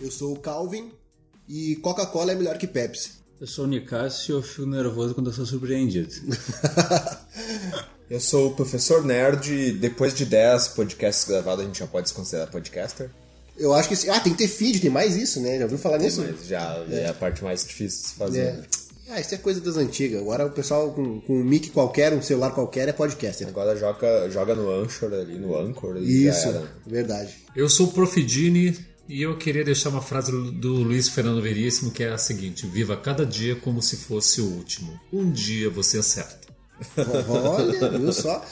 Eu sou o Calvin e Coca-Cola é melhor que Pepsi. Eu sou o Nicásio e eu fico nervoso quando eu sou surpreendido. eu sou o professor nerd e depois de 10 podcasts gravados a gente já pode se considerar podcaster. Eu acho que. Ah, tem que ter feed, tem mais isso, né? Já ouviu falar nisso? Mas já é. é. a parte mais difícil de se fazer. É. Ah, isso é coisa das antigas. Agora o pessoal com, com um mic qualquer, um celular qualquer, é podcast. Agora joga, joga no Anchor ali, no Anchor. Isso, verdade. Eu sou o Profidini e eu queria deixar uma frase do Luiz Fernando Veríssimo que é a seguinte: Viva cada dia como se fosse o último. Um dia você acerta. Olha, viu só?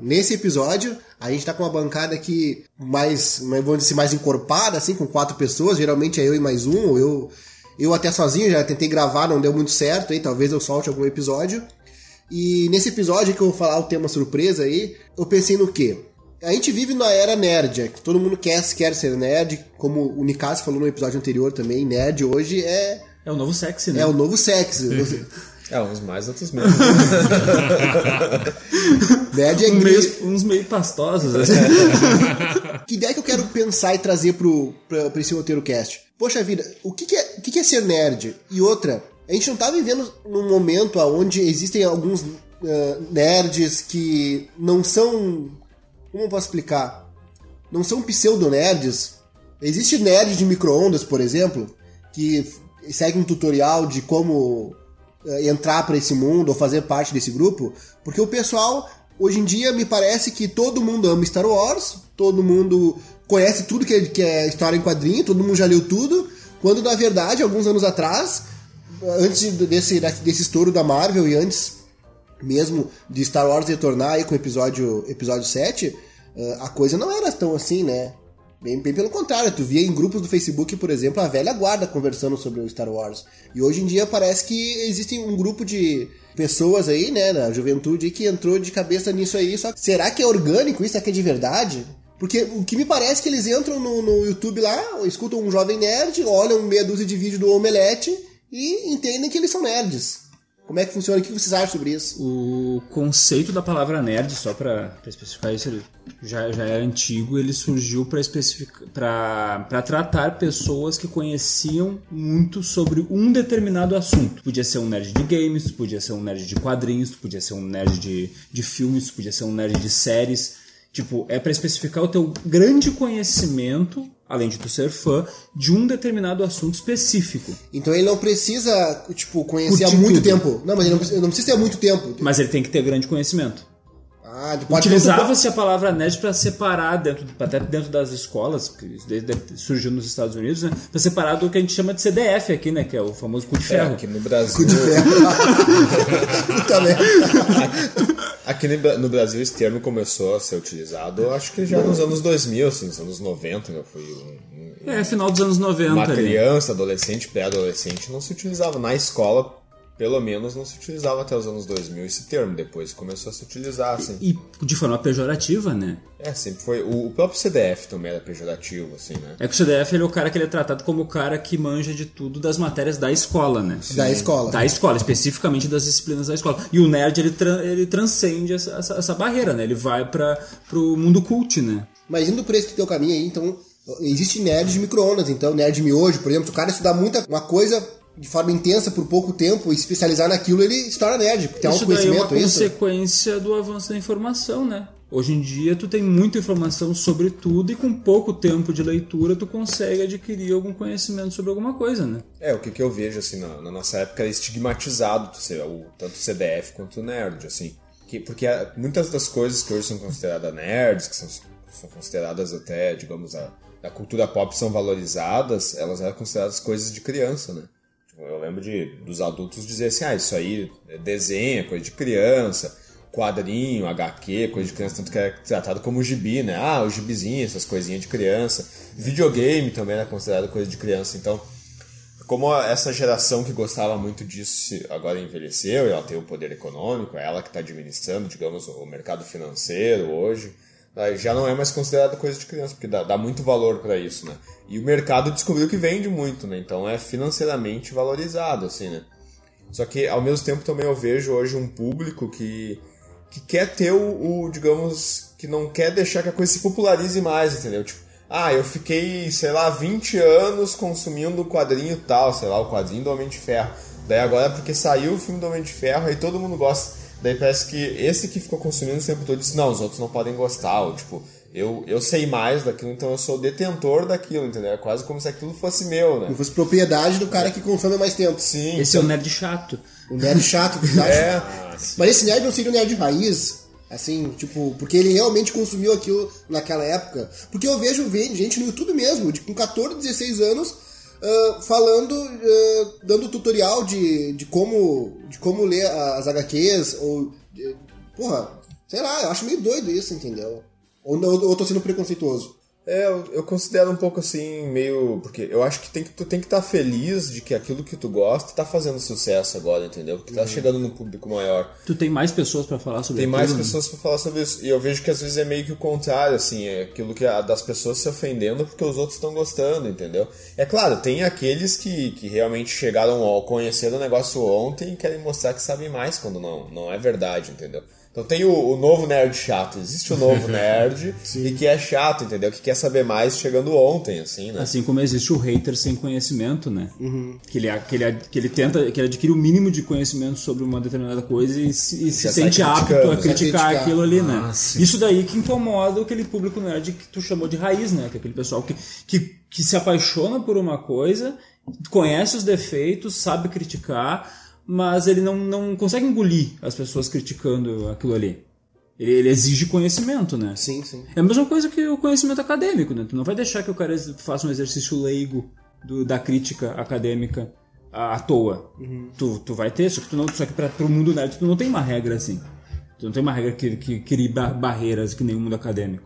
Nesse episódio, a gente tá com uma bancada aqui mais, vamos dizer assim, mais encorpada, assim, com quatro pessoas. Geralmente é eu e mais um, ou eu, eu até sozinho, já tentei gravar, não deu muito certo aí, talvez eu solte algum episódio. E nesse episódio que eu vou falar o tema surpresa aí, eu pensei no quê? A gente vive na era nerd, que todo mundo quer, quer ser nerd, como o Nikas falou no episódio anterior também, nerd hoje é... É o novo sexy, né? É o novo sexy. É, uns mais, outros menos. Nerd é um meio, uns meio pastosos. Assim. que ideia que eu quero pensar e trazer pro, pra, pra esse roteiro cast? Poxa vida, o que, que, é, o que, que é ser nerd? E outra, a gente não tá vivendo num momento onde existem alguns uh, nerds que não são. Como eu posso explicar? Não são pseudo-nerds. Existe nerd de micro-ondas, por exemplo, que segue um tutorial de como eh, entrar para esse mundo ou fazer parte desse grupo, porque o pessoal hoje em dia me parece que todo mundo ama Star Wars, todo mundo conhece tudo que é, que é história em quadrinho, todo mundo já leu tudo, quando na verdade, alguns anos atrás, antes desse, desse estouro da Marvel e antes mesmo de Star Wars retornar aí com o episódio, episódio 7, eh, a coisa não era tão assim, né? Bem, bem, pelo contrário, tu via em grupos do Facebook, por exemplo, a velha guarda conversando sobre o Star Wars. E hoje em dia parece que existe um grupo de pessoas aí, né, da juventude, que entrou de cabeça nisso aí. Só que será que é orgânico isso? Será que é de verdade? Porque o que me parece é que eles entram no, no YouTube lá, escutam um jovem nerd, olham meia dúzia de vídeo do Omelete e entendem que eles são nerds. Como é que funciona? O que vocês acham sobre isso? O conceito da palavra nerd, só para especificar isso, ele já, já é antigo, ele surgiu para tratar pessoas que conheciam muito sobre um determinado assunto. Podia ser um nerd de games, podia ser um nerd de quadrinhos, podia ser um nerd de, de filmes, podia ser um nerd de séries. Tipo, é para especificar o teu grande conhecimento além de tu ser fã, de um determinado assunto específico. Então ele não precisa, tipo, conhecer há muito tudo. tempo. Não, mas ele não precisa, não precisa ter muito tempo. Mas ele tem que ter grande conhecimento. Ah, Utilizava-se a palavra nerd para separar dentro, até dentro das escolas, que surgiu nos Estados Unidos, né? Para separar do que a gente chama de CDF aqui, né? Que é o famoso cu de é, ferro. É, aqui no Brasil. Cu de ferro. Puta merda. Aqui no Brasil esse termo começou a ser utilizado, acho que já nos anos 2000, assim, nos anos 90, né? Foi um, um, é, final dos anos 90. Uma criança, adolescente, pré-adolescente não se utilizava na escola pelo menos não se utilizava até os anos 2000 esse termo, depois começou a se utilizar, assim. E, e de forma pejorativa, né? É, sempre foi. O, o, próprio CDF também era pejorativo, assim, né? É que o CDF ele é o cara que ele é tratado como o cara que manja de tudo das matérias da escola, né? Sim. Da escola. Da escola, especificamente das disciplinas da escola. E o nerd, ele, tra ele transcende essa, essa, essa, barreira, né? Ele vai para pro mundo cult, né? Mas indo por esse teu caminho aí, então, existe nerd de micro-ondas, então, nerd miojo, por exemplo, se o cara estudar muita uma coisa de forma intensa por pouco tempo e especializar naquilo, ele se torna nerd, porque tem isso autoconhecimento. Daí é uma consequência isso? do avanço da informação, né? Hoje em dia tu tem muita informação sobre tudo e com pouco tempo de leitura tu consegue adquirir algum conhecimento sobre alguma coisa, né? É, o que, que eu vejo assim na, na nossa época é estigmatizado o, tanto o CDF quanto o nerd, assim. Que, porque muitas das coisas que hoje são consideradas nerds, que são, são consideradas até, digamos, a, da cultura pop são valorizadas, elas eram consideradas coisas de criança, né? Eu lembro de dos adultos dizer assim, ah, isso aí é desenho, é coisa de criança, quadrinho, HQ, coisa de criança, tanto que é tratado como gibi, né? Ah, o gibizinho, essas coisinhas de criança. Videogame também é considerado coisa de criança, então como essa geração que gostava muito disso agora envelheceu e ela tem o poder econômico, é ela que está administrando, digamos, o mercado financeiro hoje, já não é mais considerado coisa de criança, porque dá, dá muito valor para isso, né? E o mercado descobriu que vende muito, né? Então é financeiramente valorizado, assim, né? Só que ao mesmo tempo também eu vejo hoje um público que, que quer ter o, o digamos, que não quer deixar que a coisa se popularize mais, entendeu? Tipo, Ah, eu fiquei, sei lá, 20 anos consumindo o quadrinho tal, sei lá, o quadrinho do Homem de Ferro. Daí agora, porque saiu o filme do Homem de Ferro, aí todo mundo gosta. Daí parece que esse que ficou consumindo o tempo todo disse, não, os outros não podem gostar, ou tipo, eu, eu sei mais daquilo, então eu sou detentor daquilo, entendeu? É quase como se aquilo fosse meu, né? Não fosse propriedade do cara que consome há mais tempo. Sim. Esse é o nerd chato. O nerd chato que. É, Mas esse nerd não seria um nerd raiz, assim, tipo, porque ele realmente consumiu aquilo naquela época. Porque eu vejo ve- gente no YouTube mesmo, de, com 14, 16 anos, ah, falando, ah, dando tutorial de, de, como, de como ler as HQs, ou. de- porra, sei lá, eu acho meio doido isso, entendeu? Ou, ou eu tô sendo preconceituoso. É, eu, eu considero um pouco assim, meio. Porque eu acho que tem que, tu tem que estar feliz de que aquilo que tu gosta tá fazendo sucesso agora, entendeu? Que tá chegando num público maior. Tu tem mais pessoas pra falar sobre Tem mais né? pessoas pra falar sobre isso. E eu vejo que às vezes é meio que o contrário, assim, é aquilo que a, das pessoas se ofendendo porque os outros estão gostando, entendeu? É claro, tem aqueles que, que realmente chegaram ao conhecer o negócio ontem e querem mostrar que sabem mais quando não, não é verdade, entendeu? Então tem o, o novo nerd chato, existe o novo nerd e que é chato, entendeu? Que quer saber mais chegando ontem, assim, né? Assim como existe o hater sem conhecimento, né? Que, ele, que, ele, que ele tenta, que ele adquire o mínimo de conhecimento sobre uma determinada coisa e se, e se sente apto a né? criticar aquilo ali, né? Ah, sim. Isso daí que incomoda aquele público nerd que tu chamou de raiz, né? Que é aquele pessoal que, que, que se apaixona por uma coisa, conhece os defeitos, sabe criticar, mas ele não, não consegue engolir as pessoas criticando aquilo ali. Ele, ele exige conhecimento, né? Sim, sim. É a mesma coisa que o conhecimento acadêmico, né? Tu não vai deixar que o cara faça um exercício leigo do- da crítica acadêmica à, à toa. Tu, tu vai ter, só que, tu não, só que pra, pro mundo nerd tu não tem uma regra assim. Tu não tem uma regra que, que crie ba- barreiras que nem o mundo acadêmico.